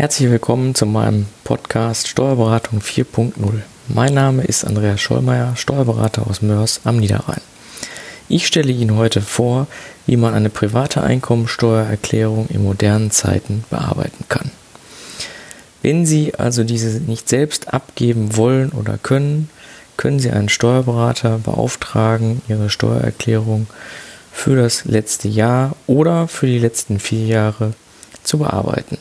Herzlich willkommen zu meinem Podcast Steuerberatung 4.0. Mein Name ist Andreas Schollmeier, Steuerberater aus Mörs am Niederrhein. Ich stelle Ihnen heute vor, wie man eine private Einkommensteuererklärung in modernen Zeiten bearbeiten kann. Wenn Sie also diese nicht selbst abgeben wollen oder können, können Sie einen Steuerberater beauftragen, Ihre Steuererklärung für das letzte Jahr oder für die letzten vier Jahre zu bearbeiten.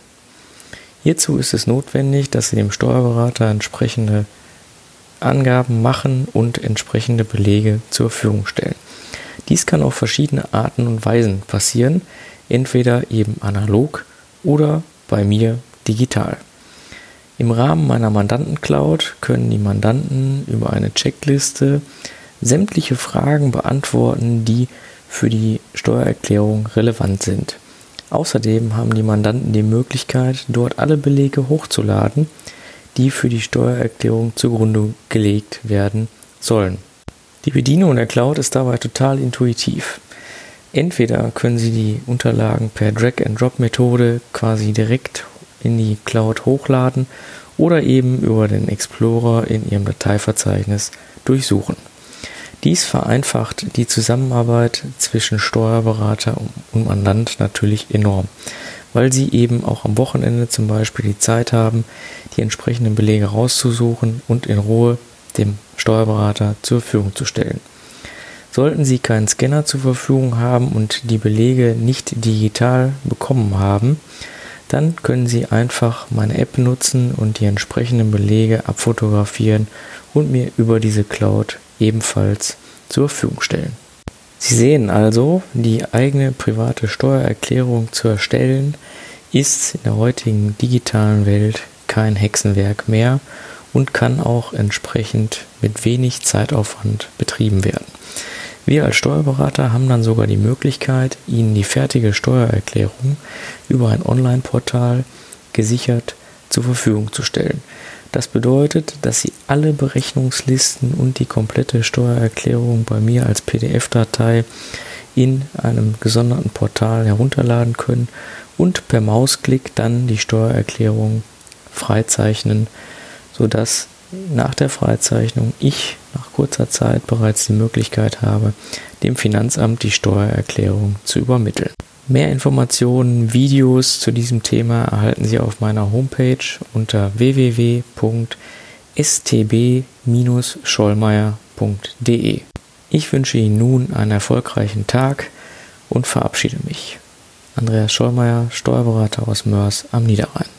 Hierzu ist es notwendig, dass Sie dem Steuerberater entsprechende Angaben machen und entsprechende Belege zur Verfügung stellen. Dies kann auf verschiedene Arten und Weisen passieren, entweder eben analog oder bei mir digital. Im Rahmen meiner Mandantencloud können die Mandanten über eine Checkliste sämtliche Fragen beantworten, die für die Steuererklärung relevant sind. Außerdem haben die Mandanten die Möglichkeit, dort alle Belege hochzuladen, die für die Steuererklärung zugrunde gelegt werden sollen. Die Bedienung der Cloud ist dabei total intuitiv. Entweder können Sie die Unterlagen per Drag-and-Drop-Methode quasi direkt in die Cloud hochladen oder eben über den Explorer in Ihrem Dateiverzeichnis durchsuchen. Dies vereinfacht die Zusammenarbeit zwischen Steuerberater und Mandant natürlich enorm, weil sie eben auch am Wochenende zum Beispiel die Zeit haben, die entsprechenden Belege rauszusuchen und in Ruhe dem Steuerberater zur Verfügung zu stellen. Sollten Sie keinen Scanner zur Verfügung haben und die Belege nicht digital bekommen haben, dann können Sie einfach meine App nutzen und die entsprechenden Belege abfotografieren und mir über diese Cloud ebenfalls zur Verfügung stellen. Sie sehen also, die eigene private Steuererklärung zu erstellen, ist in der heutigen digitalen Welt kein Hexenwerk mehr und kann auch entsprechend mit wenig Zeitaufwand betrieben werden. Wir als Steuerberater haben dann sogar die Möglichkeit, Ihnen die fertige Steuererklärung über ein Online-Portal gesichert zur Verfügung zu stellen. Das bedeutet, dass Sie alle Berechnungslisten und die komplette Steuererklärung bei mir als PDF-Datei in einem gesonderten Portal herunterladen können und per Mausklick dann die Steuererklärung freizeichnen, sodass nach der Freizeichnung ich nach kurzer Zeit bereits die Möglichkeit habe, dem Finanzamt die Steuererklärung zu übermitteln. Mehr Informationen, Videos zu diesem Thema erhalten Sie auf meiner Homepage unter www.stb-schollmeier.de. Ich wünsche Ihnen nun einen erfolgreichen Tag und verabschiede mich. Andreas Schollmeier, Steuerberater aus Mörs am Niederrhein.